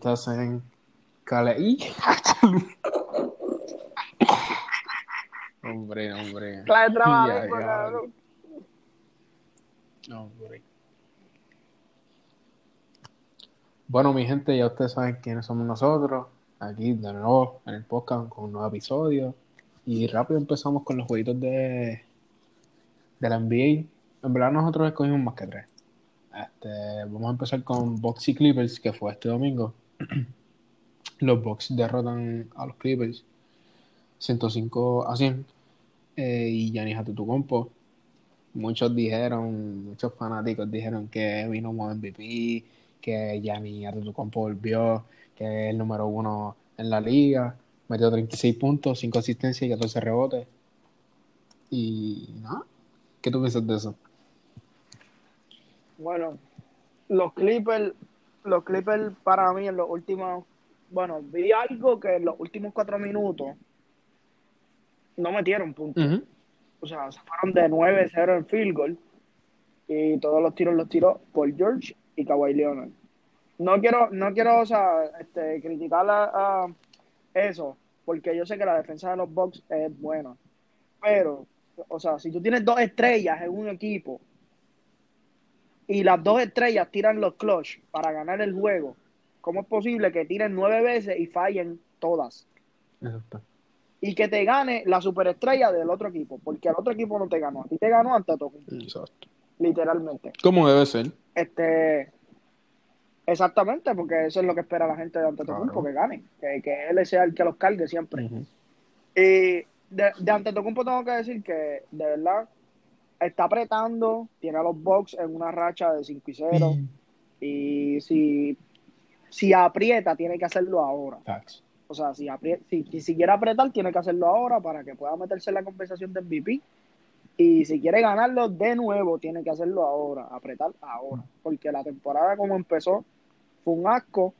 estás en Cali. hombre, hombre. De trabajo. Hombre. Bueno, mi gente, ya ustedes saben quiénes somos nosotros. Aquí de nuevo en el podcast con un nuevo episodio. Y rápido empezamos con los jueguitos de, de la NBA. En verdad nosotros escogimos más que tres. Este, vamos a empezar con Bucks y Clippers, que fue este domingo. los Bucks derrotan a los Clippers 105 a 100. Eh, y Giannis Antetokounmpo muchos dijeron, muchos fanáticos dijeron que vino como MVP, que Giannis Antetokounmpo volvió, que es el número uno en la liga, metió 36 puntos, 5 asistencias y 14 rebotes. Y nada, ¿qué tú piensas de eso? Bueno, los Clippers, los Clippers para mí en los últimos, bueno, vi algo que en los últimos cuatro minutos no metieron puntos. O sea, se fueron de 9-0 en field goal y todos los tiros los tiró Paul George y Kawhi Leonard. No quiero, no quiero, o sea, este, criticar a, a eso, porque yo sé que la defensa de los Bucks es buena. Pero, o sea, si tú tienes dos estrellas en un equipo y las dos estrellas tiran los clutch para ganar el juego, ¿cómo es posible que tiren nueve veces y fallen todas? Exacto. Y que te gane la superestrella del otro equipo, porque al otro equipo no te ganó, a ti te ganó ante todo, Exacto. literalmente. ¿Cómo debe ser? Este, exactamente, porque eso es lo que espera la gente de Antetokounmpo, Claro. que gane, que, que él sea el que los cargue siempre. Y de, de Antetokounmpo tengo que decir que, de verdad, está apretando, tiene a los Bucks en una racha de 5 y 0, y si, si aprieta, tiene que hacerlo ahora. O sea, si, aprie- si, si quiere apretar, tiene que hacerlo ahora para que pueda meterse en la conversación de MVP. Y si quiere ganarlo de nuevo, tiene que hacerlo ahora, apretar ahora. Porque la temporada como empezó fue un asco.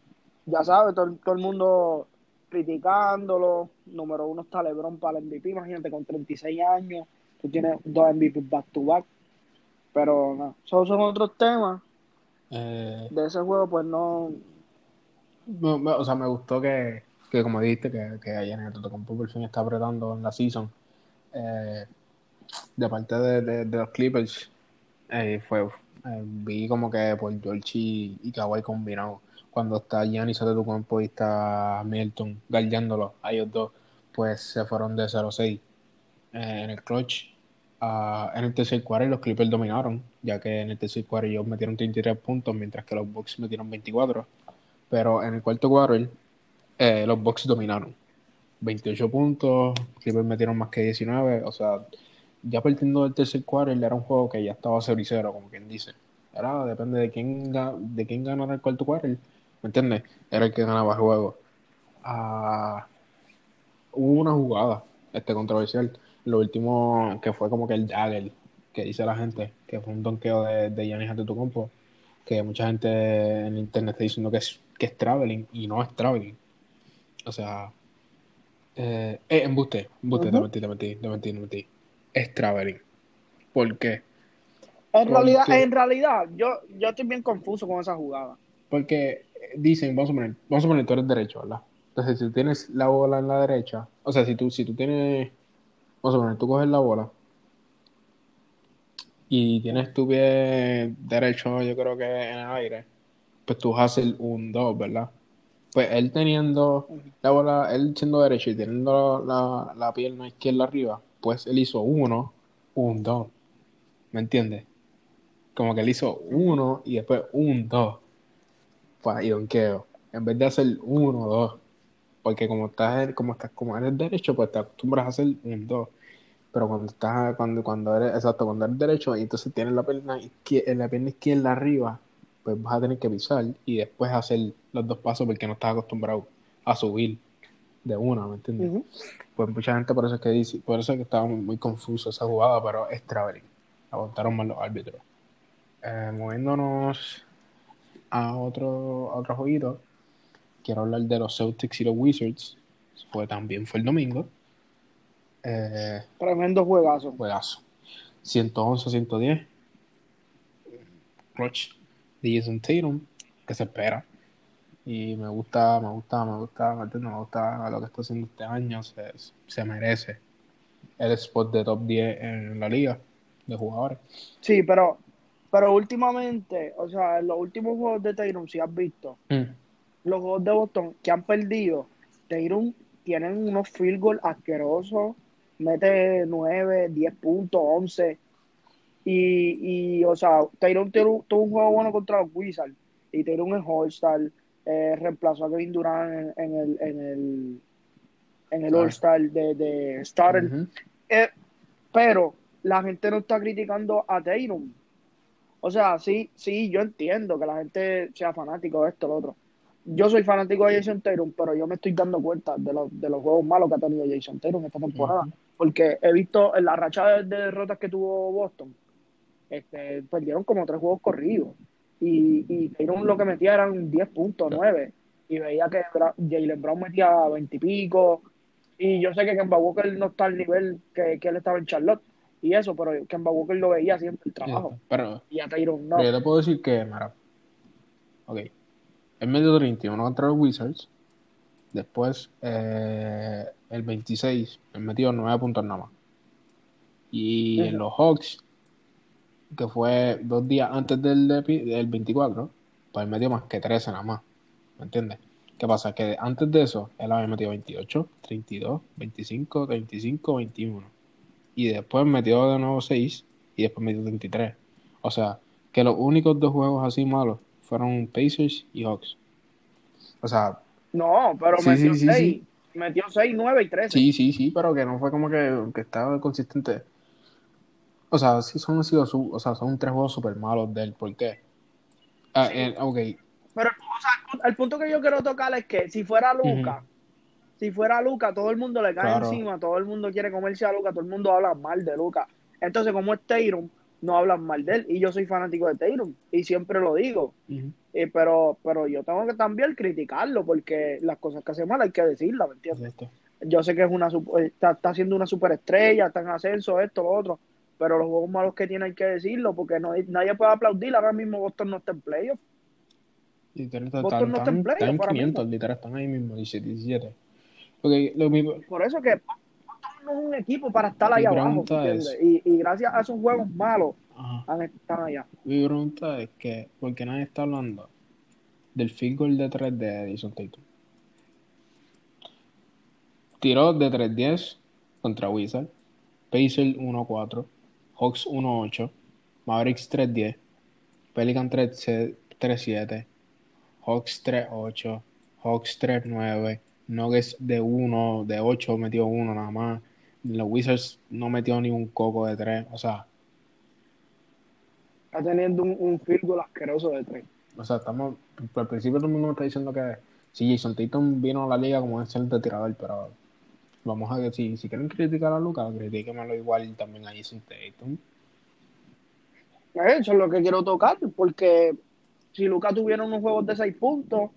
Ya sabes, todo, todo el mundo criticándolo. Número uno está LeBron para el MVP. Imagínate, con 36 años, tú tienes dos MVP back to back. Pero no, esos son otros temas. Eh, De ese juego, pues no. me- me- o sea, me gustó que, que como dijiste, que, que Giannis Antetokounmpo por fin está apretando en la season. Eh, de parte de, de- de los Clippers, eh, fue, eh, vi como que por George y, y Kawhi combinado. Cuando está Giannis Antetokounmpo y está Milton guardiándolo, a ellos dos, pues se fueron de 0-6 eh, en el clutch. Ah, en el tercer cuarto los Clippers dominaron, ya que en el tercer cuarto ellos metieron 33 puntos, mientras que los Bucks metieron 24. Pero en el cuarto cuarto eh, los Bucks dominaron. 28 puntos, Clippers metieron más que 19. O sea, ya partiendo del tercer cuarto era un juego que ya estaba 0 y 0, como quien dice. Era, depende de quién, de quién ganara el cuarto cuarto, ¿me entiendes? Era el que ganaba el juego. Ah, hubo una jugada este, controversial. Lo último que fue como que el Jagger, que dice la gente, que fue un donqueo de, de Giannis Antetokounmpo, que mucha gente en internet está diciendo que es, que es traveling y no es traveling. O sea, eh, eh, embuste, embuste, te Ujú. mentí, te mentí, te mentí, te mentí. Es traveling. ¿Por qué? En Porque- realidad, en realidad, yo, yo estoy bien confuso con esa jugada. Porque eh, dicen, vamos a poner, vamos a poner, tú eres derecho, ¿verdad? Entonces, si tú tienes la bola en la derecha, o sea, si tú, si tú tienes, vamos a poner, tú coges la bola y tienes tu pie derecho, yo creo que en el aire, pues tú hacer un 2, ¿verdad? Pues él teniendo la bola, él siendo derecho y teniendo la, la pierna izquierda arriba, pues él hizo uno, un 2, ¿me entiendes? Como que él hizo uno y después un 2 pa, y donqueo. En vez de hacer uno o dos. Porque como estás, como estás, como eres derecho, pues te acostumbras a hacer un dos. Pero cuando estás, cuando, cuando eres, exacto, cuando eres derecho y entonces tienes la pierna izquierda, la pierna izquierda arriba, pues vas a tener que pisar y después hacer los dos pasos porque no estás acostumbrado a subir de una, ¿me entiendes? Pues mucha gente por eso es que dice, por eso es que estaba muy, muy confuso esa jugada, pero es traveling. Aguantaron mal los árbitros. Eh, moviéndonos a otro, a otro jueguito, quiero hablar de los Celtics y los Wizards. Fue también fue el domingo. Eh, Tremendo juegazo. juegazo. 111-110. Clutch de Jason Tatum, que se espera. Y me gusta, me gusta, me gusta, me gusta, me gusta lo que está haciendo este año. Se, se merece el spot de top 10 en la liga de jugadores. Sí, pero, pero últimamente, o sea, en los últimos juegos de Tyron, si has visto, Mm. Los juegos de Boston que han perdido, Tyron tienen unos field goal asquerosos, mete 9, 10 puntos, 11. Y, y o sea, Tyron tuvo un juego bueno contra los Wizards. Y Tyron es All-Star. eh, reemplazó a Kevin Durant en, en el, en el, en el. All-Star de, de Starter. Eh, pero la gente no está criticando a Tatum. O sea, sí, sí, yo entiendo que la gente sea fanático de esto, lo otro. Yo soy fanático de Jason Tatum, pero yo me estoy dando cuenta de los, de los juegos malos que ha tenido Jason Tatum esta temporada. Porque he visto en la racha de, de derrotas que tuvo Boston, este, perdieron como tres juegos corridos. Y, y Tatum lo que metía eran 10 puntos, 9. Y veía que Bra- Jalen Brown metía 20 y pico. Y yo sé que Kemba Walker no está al nivel que, que él estaba en Charlotte. Y eso, pero Kemba Walker lo veía siempre el trabajo. Pero, Y a no. yo te puedo decir que, mira, ok, él metió 31 contra los Wizards, después eh, el 26, él metió 9 puntos nada más. Y en los Hawks, que fue dos días antes del, de- del 24, pues él metió más que 13 nada más, ¿me entiendes? ¿Qué pasa? Que antes de eso, él había metido 28, 32, 25, 35, 21. Y después metió de nuevo 6 y después metió 33. O sea, que los únicos dos juegos así malos fueron Pacers y Hawks. O sea, No, pero Sí, metió sí, sí, 6. Metió 6, 9 y 13. sí, sí, sí, pero que no fue como que, que estaba consistente. O sea, sí son, sido su- o sea, son tres juegos súper malos de él. ¿Por qué? Ah, eh, ok, Pero, o sea, el punto- que yo quiero tocar es que si fuera Luca, si fuera Luca, todo el mundo le cae Claro. encima, todo el mundo quiere comerse a Luca, todo el mundo habla mal de Luca. Entonces, como es Tatum, no hablan mal de él. Y yo soy fanático de Tatum, y siempre lo digo. Eh, pero, pero yo tengo que también criticarlo, porque las cosas que hace mal hay que decirlas, ¿me entiendes? Exacto. Yo sé que es una eh, está, está siendo una superestrella, está en ascenso, esto, lo otro, pero los juegos malos que tiene hay que decirlo, porque no, nadie puede aplaudir. Ahora mismo Boston no está en playoff. Literal, Boston no está en playoff están en ahora 500, literal, están ahí mismo, 17, 17. Ok, lo mismo, Por eso que no es un equipo para estar Mi abajo, es- Y, y gracias a esos juegos malos ajá. han estado allá. Mi pregunta es que, ¿por qué nadie está hablando del field goal de 3 de Jason Tatum? Tiró de 3-10 contra Wizard, Pacers 1-4, Hawks 1-8, Mavericks 3-10, Pelican 3- 3-7, Hawks 3-8, Hawks 3-9, Nuggets de 1, de 8 metió 1 nada más, los Wizards no metió ni un coco de 3, o sea, Está teniendo un, un field asqueroso de tres. O sea, estamos. Al principio todo el mundo me está diciendo que si Jason Tatum vino a la liga como excelente tirador, pero vamos a ver si, si quieren criticar a Lucas, critíquenmelo igual también a Jason Tatum. Eso es lo que quiero tocar, porque si Lucas tuviera unos juegos de 6 puntos,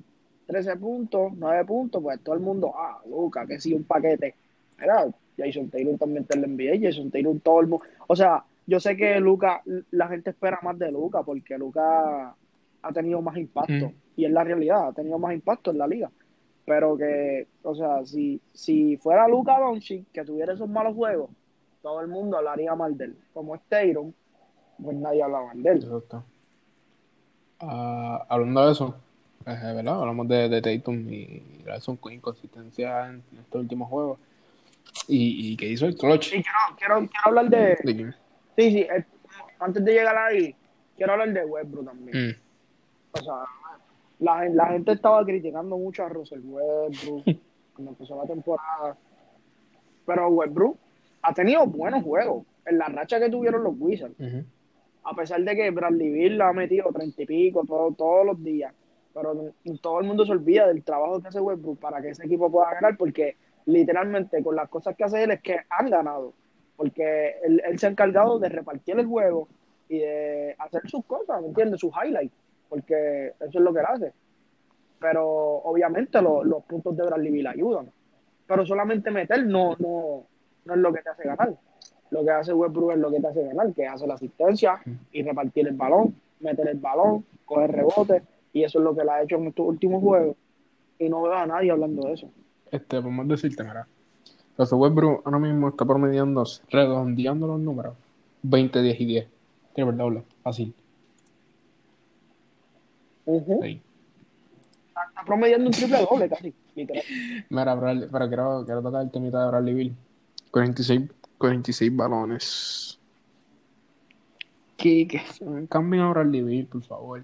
13 puntos, 9 puntos, pues todo el mundo, ah, Lucas, que sí, un paquete. Mira, Jason Taylor también está en la NBA, Jason Taylor todo el mundo. O sea, yo sé que Lucas, la gente espera más de Lucas, porque Lucas ha tenido más impacto, Mm. y es la realidad, ha tenido más impacto en la liga. Pero que, o sea, si, si fuera Lucas Doncic, que tuviera esos malos juegos, todo el mundo hablaría mal de él. Como es Taylor, pues nadie habla mal de él. Exacto. Ah, hablando de eso, eh, ¿verdad? Hablamos de, de Tatum y de su inconsistencia en estos últimos juegos. Y, y que hizo el clutch. Sí, quiero, quiero, quiero hablar de. Sí, sí, eh, antes de llegar ahí, quiero hablar de Westbrook también. Mm, O sea, la, la gente estaba criticando mucho a Russell Westbrook cuando empezó la temporada. Pero Westbrook ha tenido buenos juegos en la racha que tuvieron los Wizards. A pesar de que Bradley Beal la ha metido treinta y pico todo- todos los días. Pero todo el mundo se olvida del trabajo que hace Westbrook para que ese equipo pueda ganar, porque literalmente con las cosas que hace él es que han ganado. Porque él, él se ha encargado de repartir el juego y de hacer sus cosas, ¿me entiendes? Sus highlights, porque eso es lo que él hace. Pero obviamente lo- los puntos de Bradley Beal ayudan. Pero solamente meter no, no, no es lo que te hace ganar. Lo que hace Westbrook es lo que te hace ganar, que hace la asistencia y repartir el balón, meter el balón, coger rebote, y eso es lo que él ha hecho en estos últimos juegos. y no veo a nadie hablando de eso. Este, podemos decirte, mira. Russell Westbrook ahora mismo está promediando, redondeando los números, 20, 10 y 10. Triple doble, fácil. Ujú. Sí. Está promediando un triple doble casi, literal. Mira, Bradley- pero quiero, quiero tocar el temita de Bradley Bill. 46, 46 balones. Que, que cambien a Bradley Bill, por favor.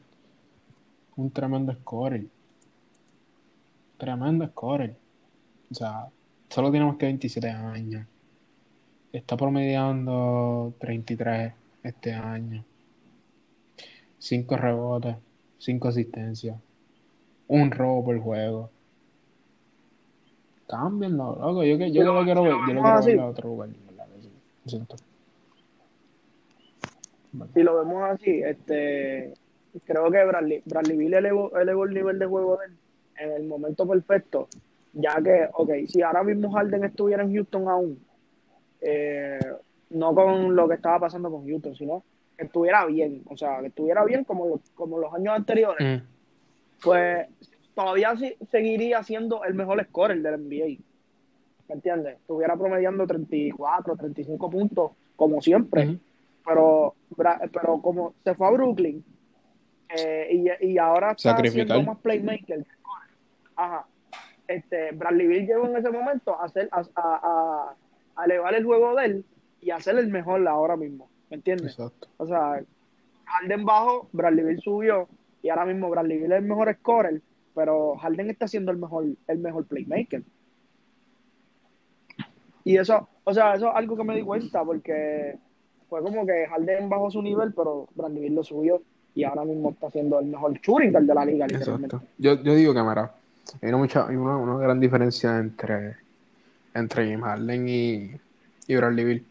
Un tremendo scorer. Tremendo scorer. O sea, solo tenemos que 27 años. Está promediando 33 este año. 5 rebotes, 5 asistencias. Un robo por juego. Cámbienlo, loco. Yo, que, yo Si lo- quiero ver, yo lo quiero ver a otro lugar. Si lo vemos así, este creo que Bradley, Bradley Bill elevó, elevó el nivel de juego en el momento perfecto, ya que, ok, si ahora mismo Harden estuviera en Houston aún, eh, no con lo que estaba pasando con Houston, sino que estuviera bien, o sea, que estuviera bien como, los- como los años anteriores, Mm, pues todavía sí- seguiría siendo el mejor scorer del NBA. ¿Me entiendes? Estuviera promediando 34, 35 puntos, como siempre. Pero, pero como se fue a Brooklyn eh, y, y ahora está Sacrificar. siendo más playmaker. Ajá. Este, Bradley Beal llegó en ese momento a, hacer, a, a, elevar el juego de él y a ser el mejor ahora mismo. ¿Me entiendes? Exacto. O sea, Harden bajó, Bradley Beal subió y ahora mismo Bradley Beal es el mejor scorer, pero Harden está siendo el mejor, el mejor playmaker. Y eso, o sea, eso es algo que me di cuenta porque fue como que Harden bajó su nivel, pero Bradley Beal lo subió y ahora mismo está siendo el mejor shooting de la liga, literalmente. Exacto. Yo, yo digo que, mira, hay una, mucha, hay una, una gran diferencia entre, entre James Harden y, y Bradley Beal.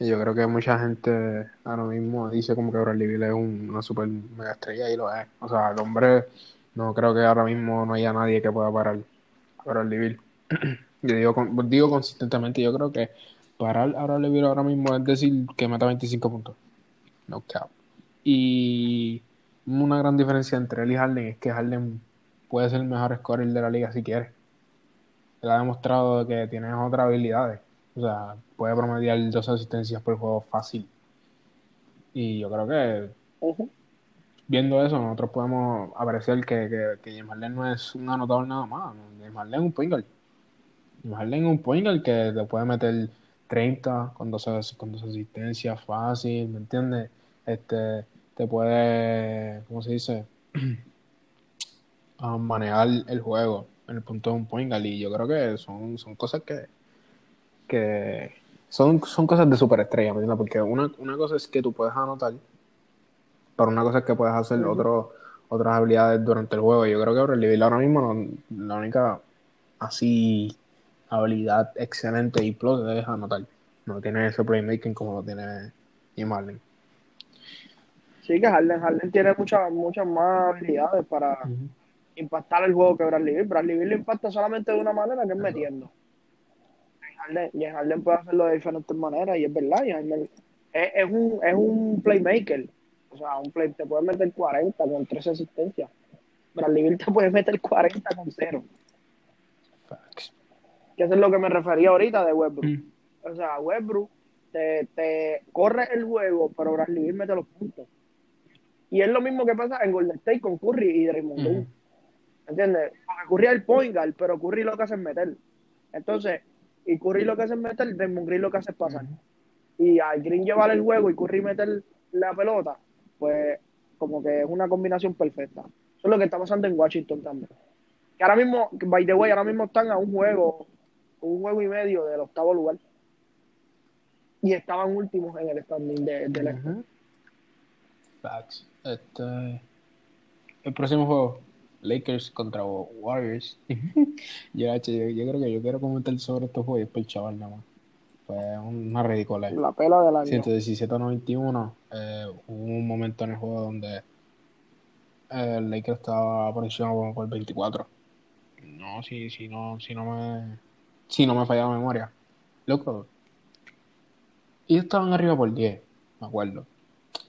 Y yo creo que mucha gente ahora mismo dice como que Bradley Beal es un- una super mega estrella y lo es. O sea, el hombre, no creo que ahora mismo no haya nadie que pueda parar a Bradley Beal. Yo digo, con- digo consistentemente, yo creo que parar a Bradley ahora mismo es decir que meta 25 puntos. No cap. Y una gran diferencia entre él y Harden es que Harden puede ser el mejor scorer de la liga si quiere. Él ha demostrado que tiene otras habilidades. O sea, puede promediar dos asistencias por juego fácil. Y yo creo que Ujú. viendo eso, nosotros podemos apreciar que, que, que James Harden no es un anotador nada más. James Harden es un point guard. James Harden es un point guard que te puede meter 30 con dos, con dos asistencias fácil, ¿me entiendes? Este, te puede, ¿cómo se dice? Ah, manejar el juego en el punto de un point guard. Y yo creo que son, son cosas que, que son, son cosas de superestrella, ¿me entiendes? Porque una, una cosa es que tú puedes anotar, pero una cosa es que puedes hacer otro- otras habilidades durante el juego. Yo creo que Bradley ahora mismo no- la única así habilidad excelente y plus es anotar. No tiene ese playmaking como lo tiene James Harden. Sí, que Harden, Harden tiene muchas muchas más habilidades para impactar el juego que Bradley Beal. Bradley Beal lo impacta solamente de una manera que es metiendo. Harden, y Harden puede hacerlo de diferentes maneras y es verdad. y Harden es, es un, es un playmaker. O sea, un play, te puede meter 40 con 13 asistencias. Bradley Beal te puede meter 40 con 0. Facts. Que eso es lo que me refería ahorita de Westbrook. Mm. O sea, Westbrook te, te corre el juego, pero Bradley Beal mete los puntos. Y es lo mismo que pasa en Golden State con Curry y Draymond Green. ¿Entiendes? Es el point guard, pero Curry lo que hace es meter. Entonces, y Curry lo que hace es meter, Draymond Green lo que hace es pasar. Y al Green llevar el juego y Curry meter la pelota, pues como que es una combinación perfecta. Eso es lo que está pasando en Washington también. Que ahora mismo, by the way, ahora mismo están a un juego, un juego y medio del octavo lugar. Y estaban últimos en el standing de, del este. Ujú. Facts. Este, el próximo juego, Lakers contra Warriors. yo, yo, yo creo que yo quiero comentar sobre estos juegos después el chaval nada más. Fue una ridícula. La pela del año. 117 a 91. Eh, hubo un momento en el juego donde eh, el Lakers estaba por encima por 24. No, si, si no, si no me si no me falla la memoria. Loco. Ellos estaban arriba por 10, me acuerdo.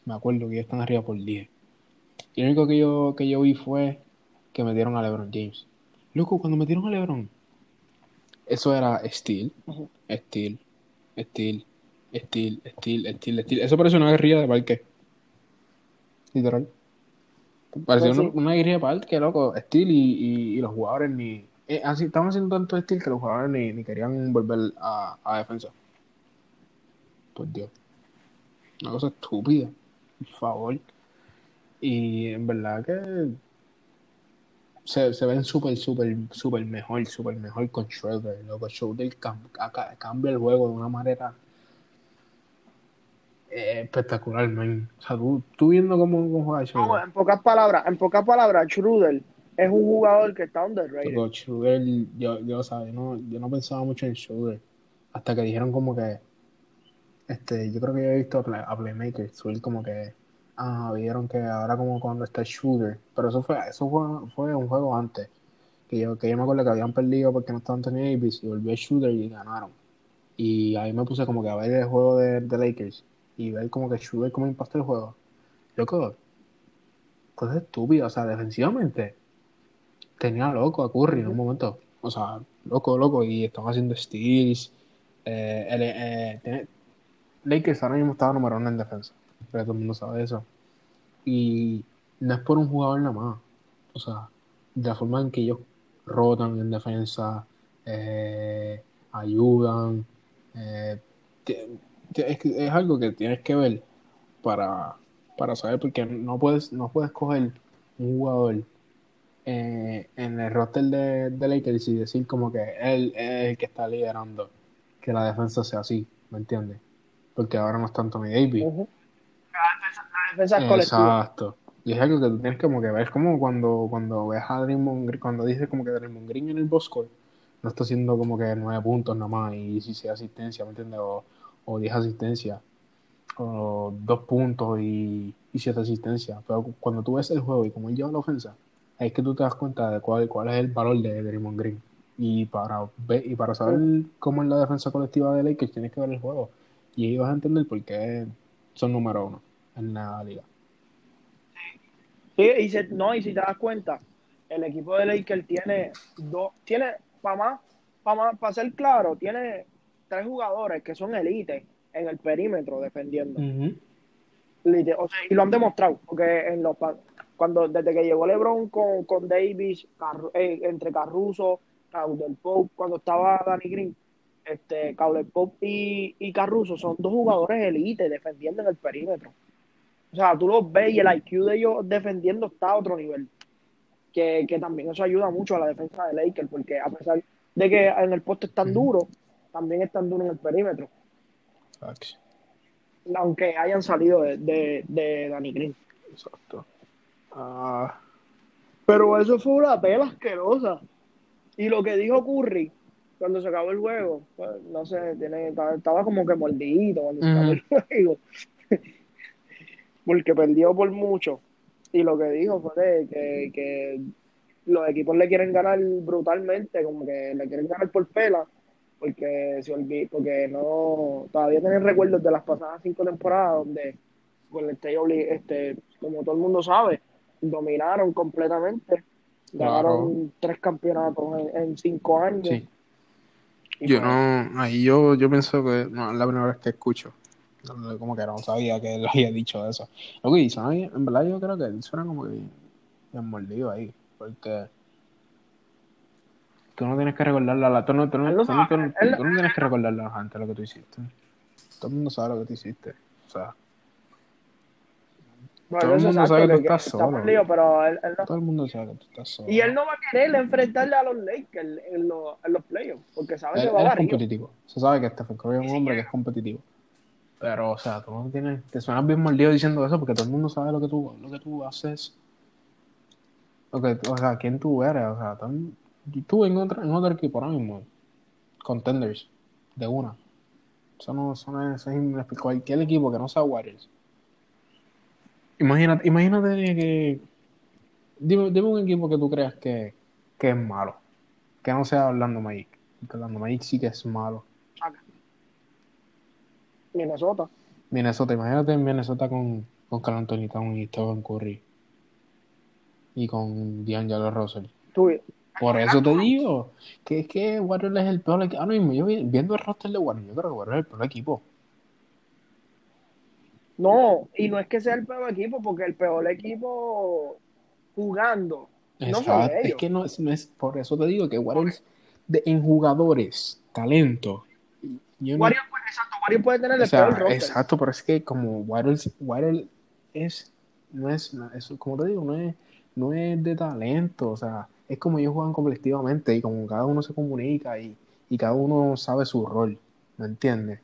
Me acuerdo que ellos están arriba por 10. Y lo único que yo, que yo vi fue que metieron a LeBron James. Loco, cuando metieron a LeBron, eso era Steel. Steel, Steel, Steel, Steel, Steel, Steel. Eso parecía una guerrilla de parque. Literal. Parecía Pues una, una guerrilla de parque, loco. Steel y, y, y los jugadores ni. eh, así, estaban haciendo tanto Steel que los jugadores ni, ni querían volver a, a defensa. Por Dios. Una cosa estúpida. Por favor. Y en verdad que se, se ven súper, súper, súper mejor, súper mejor con Schroeder. Loco, Schroeder cam- cambia el juego de una manera eh, espectacular, man. O sea, tú, tú viendo cómo, cómo juega No, Schroeder. en pocas palabras, en pocas palabras, Schroeder es un jugador que está underrated. Loco, Schroeder, yo, yo, ¿sabes? No, yo no pensaba mucho en Schroeder. Hasta que dijeron como que, este, yo creo que yo he visto a Playmaker subir como que, ah, vieron que ahora como cuando está Shooter, pero eso fue, eso fue, fue un juego antes, que yo, que yo me acuerdo que habían perdido porque no estaba Anthony Davis y volvió Shooter y ganaron. Y ahí me puse como que a ver el juego de, de Lakers y ver como que Shooter cómo impacta el juego. Loco, cosa estúpida, o sea, defensivamente tenía loco a Curry en un momento. O sea, loco, loco. Y estaban haciendo steals. Eh, eh, tiene- Lakers ahora mismo estaba número uno en defensa. Pero todo el mundo sabe eso. Y no es por un jugador nada más. O sea, de la forma en que ellos rotan en defensa, eh, ayudan. eh, es, es algo que tienes que ver para, para saber, porque no puedes, no puedes coger un jugador eh, en el roster de, de Lakers y decir como que él es el que está liderando que la defensa sea así, ¿me entiendes? Porque ahora no está Anthony Davis. Ujú. La Exacto. Y es algo que tú tienes como que ver, es como cuando, cuando ves a Draymond Green, cuando dice como que Draymond Green en el Bosco no está haciendo como que nueve puntos nada más y 16 asistencias, ¿me entiendes? O, o 10 asistencias, o dos puntos y, y siete asistencias. Pero cuando tú ves el juego y cómo él lleva la ofensa, ahí es que tú te das cuenta de cuál, cuál es el valor de Draymond Green. Y para, ver, y para saber cómo es la defensa colectiva de Lakers, tienes que ver el juego. Y ahí vas a entender por qué son número uno en la liga. Sí, y se- no, y si te das cuenta, el equipo de Lakers tiene dos, tiene, para más, para más, para ser claro, tiene tres jugadores que son elite en el perímetro defendiendo. O sea, y lo han demostrado, porque en los cuando desde que llegó LeBron con, con Davis, eh, entre Caruso, Caldwell Pope, cuando estaba Danny Green, este, Caldwell Pope y, y Caruso son dos jugadores elite defendiendo en el perímetro. O sea, tú los ves y el IQ de ellos defendiendo está a otro nivel. Que, que también eso ayuda mucho a la defensa de Lakers, porque a pesar de que en el poste están Ujú. duros, también están duros en el perímetro, aunque hayan salido de, de, de Danny Green. Exacto. Ah, Pero eso fue una tela asquerosa. Y lo que dijo Curry cuando se acabó el juego, pues, no sé, tiene, estaba, estaba como que mordidito cuando se acabó el juego. Porque perdió por mucho. Y lo que dijo fue de que, que los equipos le quieren ganar brutalmente, como que le quieren ganar por pela, porque se olvi- porque no, todavía tienen recuerdos de las pasadas cinco temporadas donde Golden State obli- este, como todo el mundo sabe, dominaron completamente, ganaron Claro. tres campeonatos en, en cinco años. sí. Yo pues, no, ahí yo, yo pienso que no es la primera vez que escucho. No, Como que no sabía que él había dicho eso. Lo que hizo, en verdad yo creo que él suena como que bien mordido ahí. Porque tú no tienes que recordarle a la tú no, tú no- tú no- tú tienes que recordarle a la gente lo que tú hiciste. Todo el mundo sabe lo que tú hiciste. O sea, bueno, todo el mundo sabe que tú estás está solo. pero él- él no- todo el mundo sabe que tú estás solo. y él no va a querer enfrentarle a los Lakers en los, en los playoffs, porque sabe Él, que va a es barrio. competitivo. Se sabe que Stephen Curry es un hombre que es competitivo. Pero, o sea, tú no tienes, te suenas bien mordido diciendo eso porque todo el mundo sabe lo que tú, lo que tú haces. Lo que, o sea, quién tú eres. O sea, tú, tú en, otro, en otro equipo ahora mismo. Contenders. De una. Eso no, eso es, es cualquier equipo que no sea Warriors. Imagínate, imagínate que. Dime, dime un equipo que tú creas que, que es malo. Que no sea Orlando Magic. Porque Orlando Magic sí que es malo. Minnesota. Minnesota, imagínate en Minnesota con, con Carl Anthony Towns y Stephen Curry. Y con D'Angelo Russell. Tú, Por eso te digo que es que Warriors es el peor equipo. Ah, no, mismo, yo viendo el roster de Warriors, yo creo que Warriors es el peor equipo. No, y no es que sea el peor equipo, porque el peor equipo jugando. No son ellos. Es que no es, no es, por eso te digo que Warriors de, en jugadores, talento. Yo no, Warriors, exacto, Warriors puede tener el o sea, peor roster. Exacto, pero es que como Warriors es, no es, eso, como te digo, no es, no es de talento, o sea, es como ellos juegan colectivamente y como cada uno se comunica y, y cada uno sabe su rol, ¿me entiendes?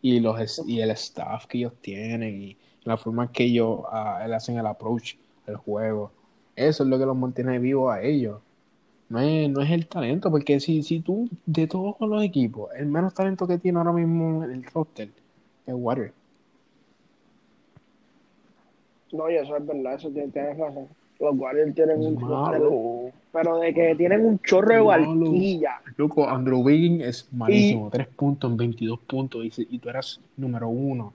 Y, los, y el staff que ellos tienen y la forma que ellos uh, hacen el approach al juego. Eso es lo que los mantiene vivos a ellos. No es, no es el talento, porque si, si tú, de todos los equipos, el menos talento que tiene ahora mismo en el roster es Warrior. No, y eso es verdad, eso tienes, razón. Los Warriors tienen un roster, pero de que tienen un chorro de barquilla. Loco, Andrew Wiggins es malísimo, tres puntos en 22 puntos, y, y tú eras número uno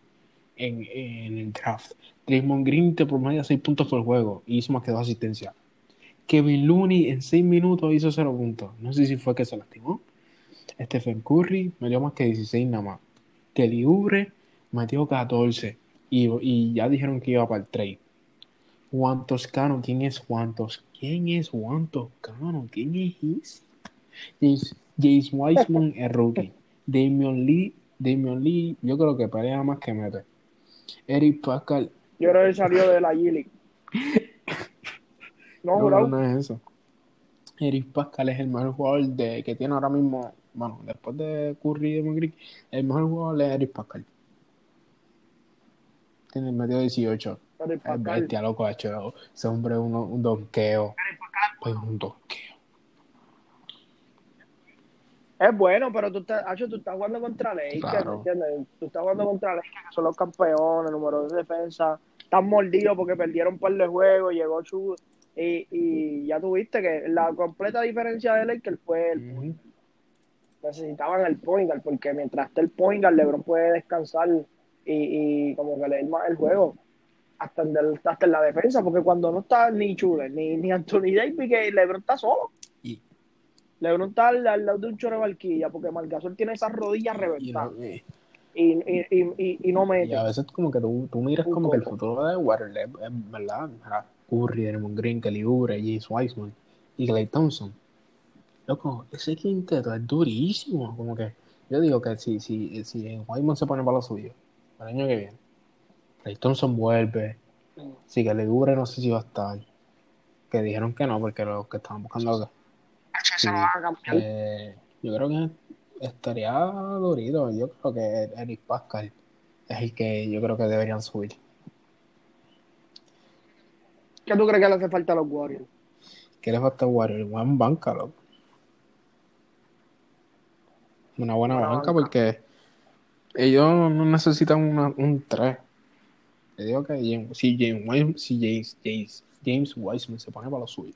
en, en el draft. Draymond Green te promedia 6 puntos por juego y hizo más que dos asistencias. Kevin Looney en 6 minutos hizo 0 puntos. No sé si fue que se lastimó. Stephen Curry metió más que 16 nada más. Kelly Oubre metió 14 y, y, ya dijeron que iba para el trade. Juan Toscano, ¿quién es Juan Toscano? ¿Quién es Juan Toscano? ¿Quién es? James, James Wiseman es rookie. Damian Lee, Damian Lee, yo creo que pelea más que mete. Eric Pascal. Yo creo que salió de la G No, no, no, es eso. Eric Pascal es el mejor jugador de, que tiene ahora mismo, bueno, después de Curry y de el mejor jugador es Eric Pascal. Tiene el medio 18. Eric Es bestia, loco, ha hecho ese hombre uno, un donqueo. Pues un donqueo. Es bueno, pero tú estás, Hacho, tú estás jugando contra Lakers, claro. ¿entiendes? Tú estás jugando contra Lakers, que son los campeones, número de defensa. Están mordidos porque perdieron un par de juegos, llegó Chu y, y ya tuviste que la completa diferencia de Lakers fue el -huh. Necesitaban el point guard, porque mientras esté el point guard, LeBron puede descansar y, y como que leer más el juego. Hasta en, el, hasta en la defensa, porque cuando no está ni Chuler, ni, ni Anthony Davis, que LeBron está solo. Y, LeBron está al, al, lado de un chorro de barquilla porque Margasol tiene esas rodillas reventadas. Y, y, y, y, y, no mete. Y a veces como que tú, tú miras como que el futuro de Warren es verdad. Curry, Draymond Green, Kelly Oubre, James Wiseman y Clay Thompson. Loco, ese quinteto es durísimo. Como que yo digo que si, si, si Wiseman se pone para lo suyo, el año que viene, Clay Thompson vuelve. Si Kelly Oubre no sé si va a estar. Que dijeron que no, porque los que estaban buscando Sí, eh, yo creo que estaría dorido. Yo creo que Eric Pascal es el que yo creo que deberían subir. ¿Qué tú crees que le hace falta a los Warriors? ¿Qué le falta a Warriors? Una banca, loco. Una buena banca, banca. porque ellos no necesitan una, un 3. Te digo que James- si James, si James, James, James Wiseman se pone para lo suyo.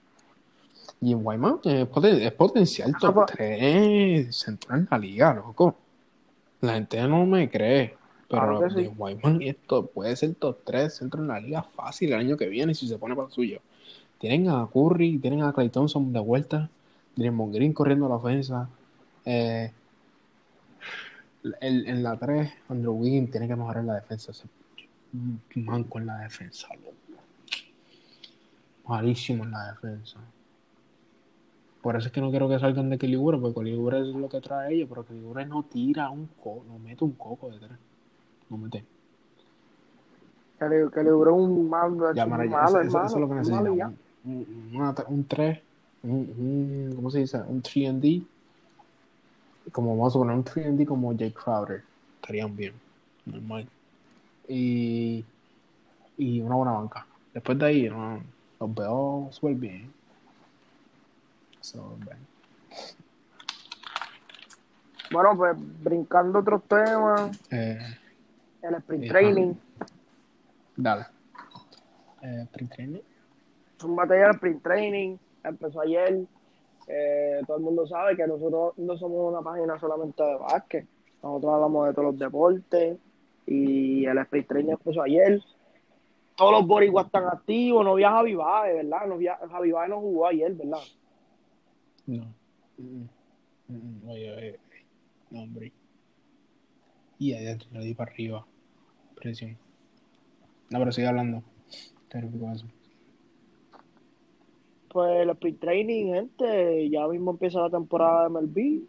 James Wiseman es, poten- es potencial Ah, top pues- 3 central en la liga, loco. La gente no me cree. Pero Claro sí. Esto puede ser top 3 centro en la liga fácil el año que viene si se pone para lo suyo. Tienen a Curry, tienen a Clay Thompson de vuelta, Draymond Green corriendo la ofensa. Eh, el- en la 3, Andrew Wiggins tiene que mejorar la defensa. Ese manco en la defensa, loco. Malísimo en la defensa. Por eso es que no quiero que salgan de Oubre, porque Oubre es lo que trae ellos, pero Oubre no tira un coco, no mete un coco de tres. Que le, que le duró un malo, Ya, un Mara, malo, eso, eso- hermano, eso es lo que un malo y ya. necesitamos. Un, un, una- un 3, un, un- ¿cómo se dice? Un 3D. Como vamos a poner un 3D como Jay Crowder. Estarían bien. Normal. Y, y una buena banca. Después de ahí, no, los veo súper bien. So. Bueno, pues brincando otros temas, Eh, el sprint Ajá. training. dale. Eh, pre-training. Es un batalla sprint training. Empezó ayer. Eh, todo el mundo sabe que nosotros no somos una página solamente de básquet. Nosotros hablamos de todos los deportes. Y el sprint training empezó ayer. Todos los boricuas están activos. No había Javi Baez, ¿verdad? No había, Javi Baez no jugó ayer, ¿verdad? No. Mm, mm, mm, Oye, oye, no, hombre. Y adentro le di para arriba. No, pero sigue hablando. Pues el sprint training, gente, ya mismo empieza la temporada de MLB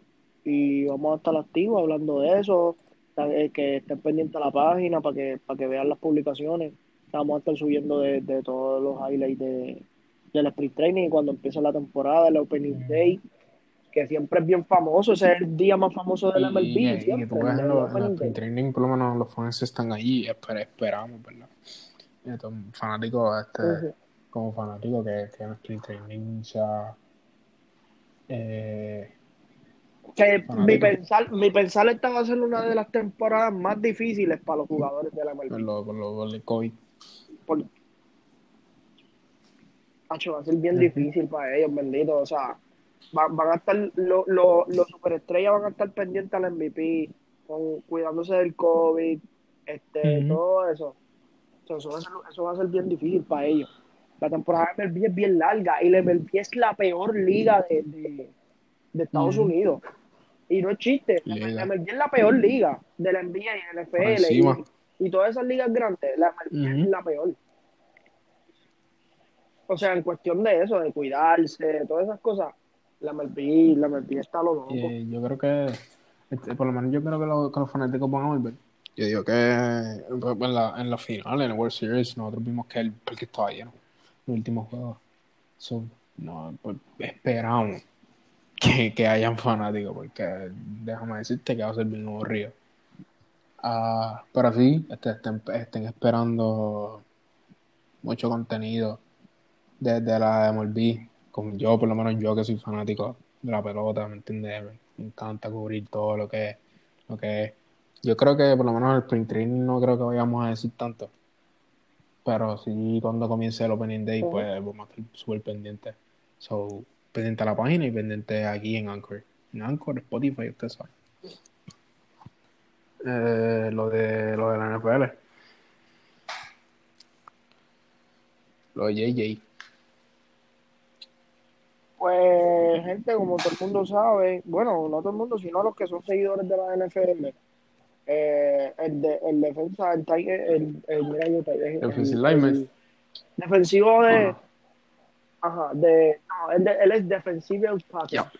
y vamos a estar activos hablando de eso, eh, que estén pendientes a la página para que, para que vean las publicaciones. Vamos a estar subiendo de, de todos los highlights de, del sprint training cuando empieza la temporada, el opening day, que siempre es bien famoso, ese es el día más famoso del MLB. Y, y, siempre, y tú ves los, los training, por lo menos los fans están allí, esper- esperamos, ¿verdad? Fanático, este, como fanático que tiene sprint training, sea. Eh, Que mi pensar, mi pensar esta va a ser una de las temporadas más difíciles para los jugadores de la por MLB. lo, por lo, por el COVID. Por... Hacho, va a ser bien difícil para ellos, bendito. O sea, va- van a estar, lo- lo- los superestrellas van a estar pendientes al MVP, con, cuidándose del COVID, este, todo eso. O sea, eso, va a ser, eso va a ser bien difícil para ellos. La temporada de MLB es bien larga y la MLB es la peor liga de, de, de Estados. Unidos. Y no es chiste, la. MLB es la peor liga de la NBA y la NFL y, y todas esas ligas grandes, la MLB es la peor. O sea, en cuestión de eso, de cuidarse, de todas esas cosas, la MLB, la MLB está lo loco. Y yo creo que, este, por lo menos yo creo que, lo- que los fanáticos van a volver. Yo digo que pues, en la, en la final, en el World Series, nosotros vimos que el parque estaba lleno. El último juego. So, no, pues, esperamos que, que hayan fanáticos, porque déjame decirte que va a ser bien aburrido. Ah, pero sí, este, estén, estén esperando mucho contenido desde la MLB, como yo, por lo menos yo que soy fanático de la pelota, ¿me entiendes? Me encanta cubrir todo lo que, lo que es. Yo creo que por lo menos el sprint training no creo que vayamos a decir tanto, pero sí cuando comience el opening day, pues vamos a estar súper pendientes. So, pendiente a la página y pendiente aquí en Anchor. En Anchor, Spotify, usted sabe. Eh, lo de lo de la NFL. Lo de JJ. Pues, gente, como todo el mundo sabe, bueno, no todo el mundo, sino los que son seguidores de la NFL, eh, el, de, el defensa, el, Tiger, el, el, mira yo, el, el- el defensivo de, Ajá. ajá, de, no, él, de- él es defensive tackle Ya.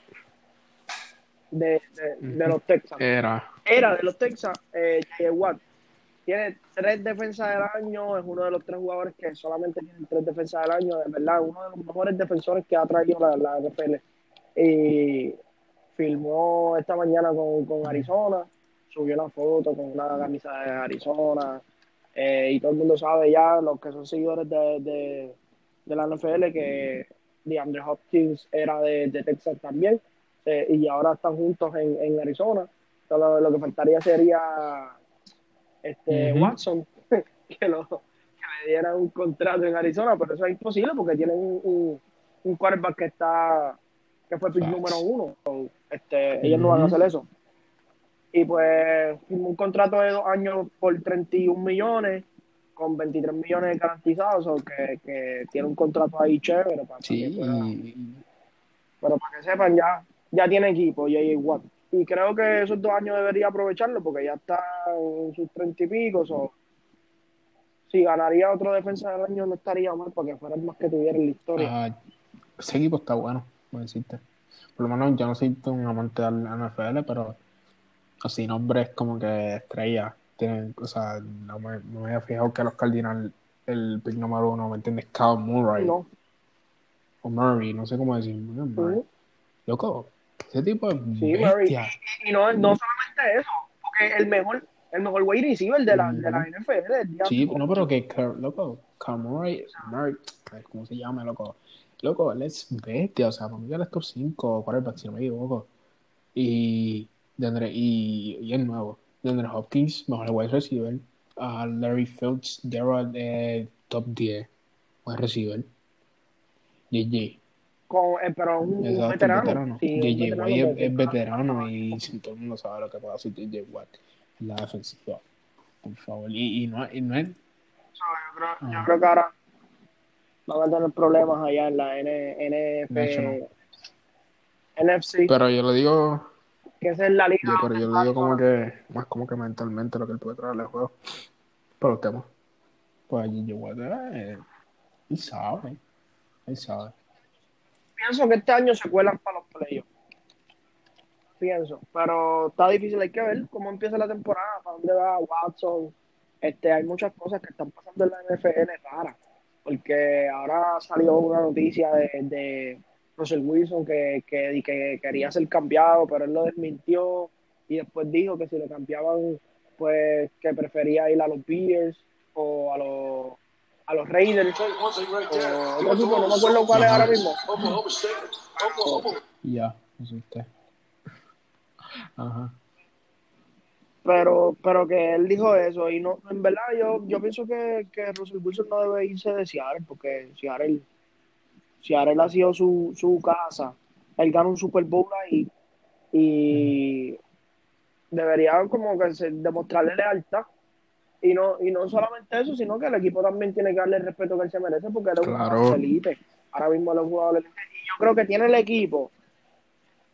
de, de, de los Texans. Era. Era de los Texans, eh. Watt. Tiene tres defensas del año, es uno de los tres jugadores que solamente tienen tres defensas del año, de verdad, uno de los mejores defensores que ha traído la, la NFL. Y filmó esta mañana con, con Arizona, subió una foto con una camisa de Arizona, eh, y todo el mundo sabe ya, los que son seguidores de, de, de la NFL, que DeAndre Hopkins era de, de Texas también, eh, y ahora están juntos en, en Arizona. Solo lo que faltaría sería este. Watson, que, lo, que le diera un contrato en Arizona, pero eso es imposible porque tienen un, un, un quarterback que está que fue pick número uno. Este, ellos no van a hacer eso. Y pues firmó un contrato de dos años por 31 millones, con 23 millones garantizados, o que, que tiene un contrato ahí chévere para Sí, que pueda- pero para que sepan, ya, ya tiene equipo, J.J. Watt. Y creo que esos dos años debería aprovecharlo porque ya está en sus treinta y pico. so, si ganaría otro defensa del año, no estaría mal para que fuera el más que tuviera en la historia. ah, ese equipo está bueno, voy a decirte. Por lo menos yo no soy un amante del NFL, pero así nombres como que estrellas. Tienen, o sea, no me, no me había fijado que los Cardinals, el pick número uno, ¿me entiendes? Kyle Murray no. o Murray, no sé cómo decir. Murray. Ujú. Loco, ese tipo es Sí, bestia. Y no, no solamente eso, porque el mejor, el mejor wide receiver de la, de la NFL DeAndre Sí, no, pero que, loco, ay, ¿cómo se llama, loco? Loco, él es bestia, o sea, para mí él es top 5 quarterback, si no me equivoco. Y, DeAndre, y, y el nuevo, DeAndre Hopkins, mejor wide receiver. a Larry Fields, Darrell, eh, top 10 wide receiver. JJ, Con, eh, pero un exacto, veterano. veterano. Sí, JJ Watt es, que- es veterano y si todo el mundo sabe lo que puede hacer JJ Watt en la defensiva. Por favor, y, y, no, y no es yo, creo, yo Ajá. creo que ahora van a tener problemas allá en la N, NF. NFC. Pero yo le digo. Que esa es la liga. Yo, pero yo le digo como que. Más como que mentalmente lo que él puede traerle al juego. Pero el tema. Pues allí yo él sabe. Él sabe. Pienso que este año se cuelan para los playoffs. Pienso. Pero está difícil, hay que ver cómo empieza la temporada, para dónde va Watson. Este, hay muchas cosas que están pasando en la NFL raras. Porque ahora salió una noticia de, de Russell Wilson que, que, que quería ser cambiado, pero él lo desmintió y después dijo que si lo cambiaban, pues que prefería ir a los Bears o a los a los Raiders o otro equipo, no me acuerdo cuál es ahora mismo. Ya, eso usted. Ajá. Pero, pero que él dijo eso y no, en verdad yo, yo pienso que, que Russell Wilson no debe irse de Seattle porque Seattle, Seattle ha sido su, su casa. Él gana un Super Bowl ahí y debería como que demostrarle lealtad y no, y no solamente eso, sino que el equipo también tiene que darle el respeto que él se merece porque él es un jugador elite. Ahora mismo los jugadores Y yo creo que tiene el equipo.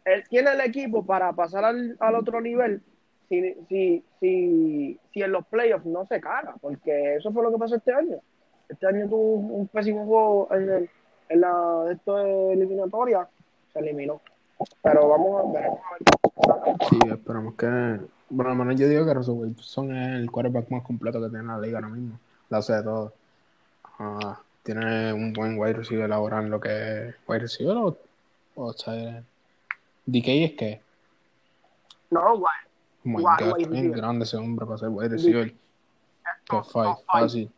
Él tiene el equipo para pasar al, al otro nivel si, si, si, si en los playoffs no se caga, porque eso fue lo que pasó este año. Este año tuvo un, pésimo juego en, el, en la esto de eliminatoria, se eliminó. Pero vamos a ver. Sí, esperamos que bueno, al menos yo digo que Russell Wilson es el quarterback más completo que tiene la liga ahora mismo. Lo hace de todo. tiene un buen wide receiver ahora en lo que es wide receiver o, o sea, DK es que. No, wide. Oh my God, es grande ese hombre para ser wide receiver. Top 5, fácil.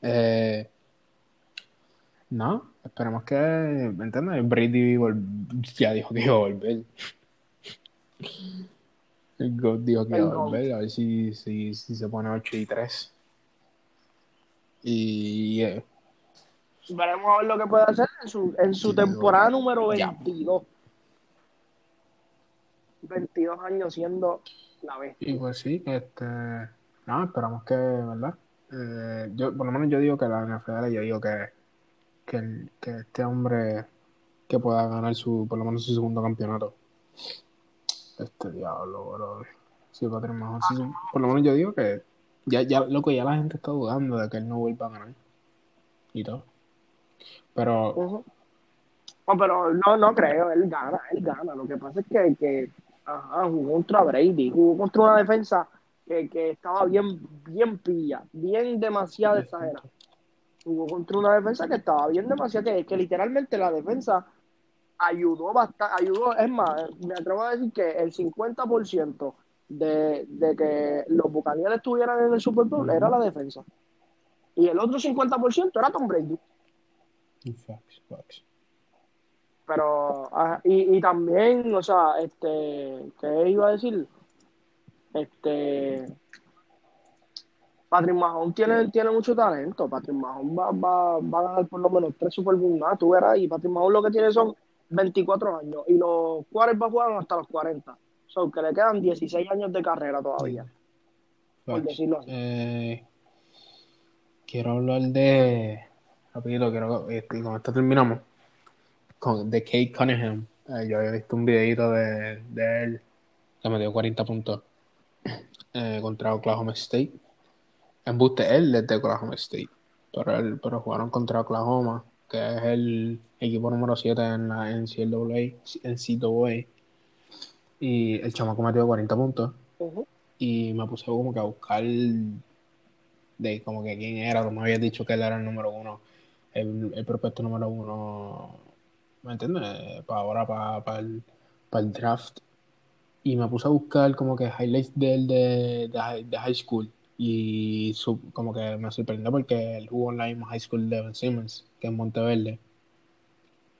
Eh, no, esperemos que, ¿me entiendes? Brady ya dijo que iba a volver. God dijo que iba a volver, a ver si, si, si, se pone 8 y 3. Y. Yeah. Veremos a ver lo que puede hacer en su, en su temporada número 22. 22 años siendo la bestia. Y pues sí, este. No, esperamos que, ¿verdad? Eh, yo, por lo menos yo digo que la NFL, yo digo que, que, el, que este hombre que pueda ganar su, por lo menos su segundo campeonato este diablo, bro. Sí, Patrick Mahomes. Sí, por lo menos yo digo que ya, ya, loco, ya la gente está dudando de que él no vuelva a ganar. Y todo. Pero. No, pero no, no creo, él gana, él gana. Lo que pasa es que, que ajá, jugó contra Brady, jugó contra una defensa que, que estaba bien, bien pilla, bien demasiado exagerada. Jugó contra una defensa que estaba bien demasiado, que, que literalmente la defensa ayudó bastante, ayudó, es más, me atrevo a decir que el 50% de, de que los bucaneros estuvieran en el Super Bowl era la defensa. Y el otro 50% era Tom Brady. Pero, y, y también, o sea, este, ¿qué iba a decir? Este, Patrick Mahomes tiene, tiene mucho talento. Patrick Mahomes va, va, va a ganar por lo menos tres Super Bowl más. Tú verás, y Patrick Mahomes lo que tiene son 24 años y los a jugar hasta los 40. Son que le quedan 16 años de carrera todavía. Por decirlo así. Eh, quiero hablar de. Rapidito, quiero. Este, con esto terminamos. Con, de Kate Cunningham. Eh, yo había visto un videito de, de él que me dio 40 puntos eh, contra Oklahoma State. Embuste él desde Oklahoma State. Pero, él, pero jugaron contra Oklahoma que es el equipo número 7 en la NCAA, y el chamaco metió 40 puntos. Y me puse como que a buscar de como que quién era, como había dicho que él era el número uno, el, el prospecto número uno, ¿me entiendes? Para ahora, para, para, el, para el draft. Y me puse a buscar como que highlights de él de, de high school y como que me sorprendió porque él jugó en la high school de Ben Simmons, que es Monteverde.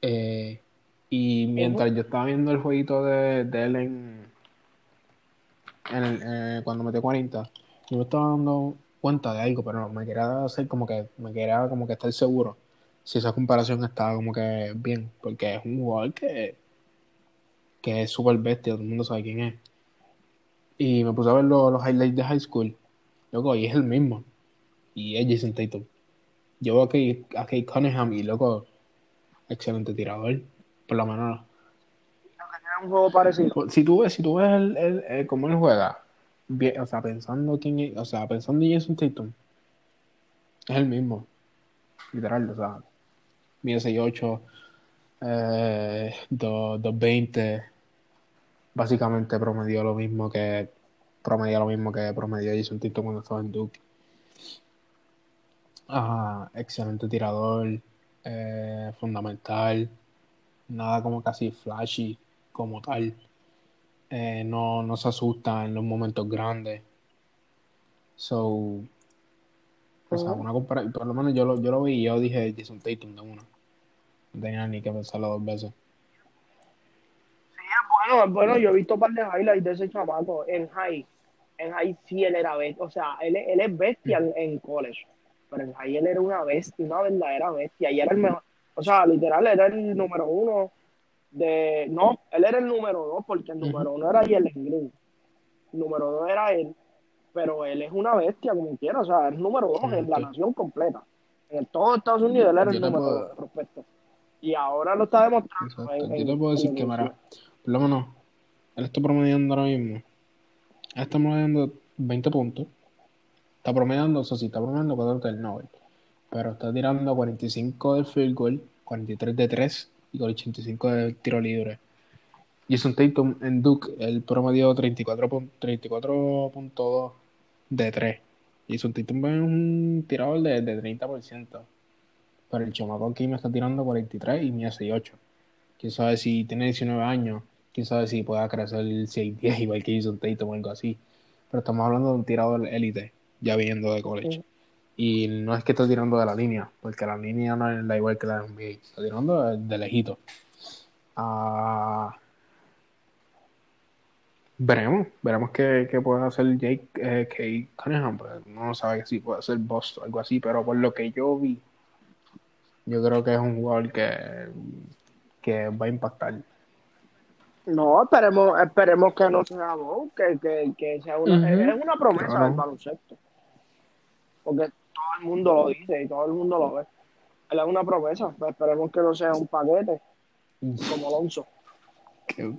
Eh, y mientras yo estaba viendo el jueguito de, de él en, el, eh, cuando metió 40, yo me estaba dando cuenta de algo, pero me quería hacer como que, me quería como que estar seguro si esa comparación estaba como que bien, porque es un jugador que, que es súper bestia, todo el mundo sabe quién es. Y me puse a ver los highlights de high school Loco, y es el mismo. Y es Jason Tatum. Llevo a Kate, a Cunningham y loco, excelente tirador. Por la mano. un juego parecido. Pues, Si tú ves, si tú ves el, el- el- cómo él juega, bien, o sea, pensando quién es- o sea, pensando en Jason Tatum, es el mismo. Literal, o sea, mide 6'8, eh, 2, 220, básicamente promedió lo mismo que promedió lo mismo que promedió Jason Tatum cuando estaba en Duke. Ajá, excelente tirador, eh, fundamental, nada como casi flashy como tal. Eh, no, no se asusta en los momentos grandes. So, o sea, una compara- por lo menos yo lo, yo lo vi y yo dije Jason Tatum de una. No tenía ni que pensarlo dos veces. Bueno, bueno, yo he visto un par de highlights de ese chamaco en high. En high sí él era bestia. O sea, él, él es bestia en, en college. Pero en high él era una bestia, una verdadera bestia. Y era el mejor. O sea, literal, era el número uno de. No, él era el número dos, porque el número uno era Jalen Green. El número dos era él. Pero él es una bestia, como quiera. O sea, es número dos en la nación completa. En todo Estados Unidos él era el número puedo- dos, prospecto. Y ahora lo está demostrando. Exacto. en- Yo te puedo decir que, mira, por lo menos, él está promediando ahora mismo. Está promediando 20 puntos. Está promediando, eso sí, está promediando 4 del Nobel. Pero está tirando 45 de field goal, 43 de 3 y 85 de tiro libre. Jason Tatum en Duke, 34 pun- 34.2 de 3. Jason Tatum es un tirador de, de 30%. Pero el chamaco aquí me está tirando 43 y mide 6'8. Quién sabe si tiene 19 años, quién sabe si pueda crecer 6'10 igual que Jason Tatum o algo así. Pero estamos hablando de un tirador élite, ya viniendo de college. Y no es que esté tirando de la línea, porque la línea no es la igual que la de NBA. Está tirando de, de lejito. Ah, veremos, veremos qué, qué puede hacer Jake eh, Kay Cunningham. Pues no sabe si puede ser Boston o algo así, pero por lo que yo vi, yo creo que es un jugador que, que va a impactar. No, esperemos, esperemos que no sea Bow, que, que, que sea una, Ujú. es una promesa Claro. del baloncesto. Porque todo el mundo lo dice y todo el mundo lo ve. Él es una promesa, pues esperemos que no sea un paquete como Alonso. Qué.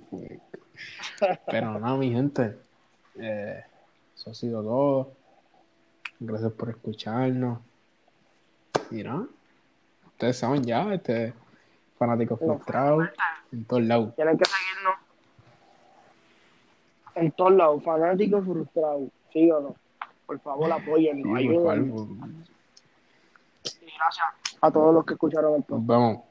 Pero no, mi gente. eh, eso ha sido todo. Gracias por escucharnos. Y no, ustedes saben ya, este fanático No. frustrado en todos lados. En todos lados, fanáticos frustrados, sí o no. Por favor, apóyennos, Sí, ayúdennos. Y gracias a todos los que escucharon el podcast. Nos vemos.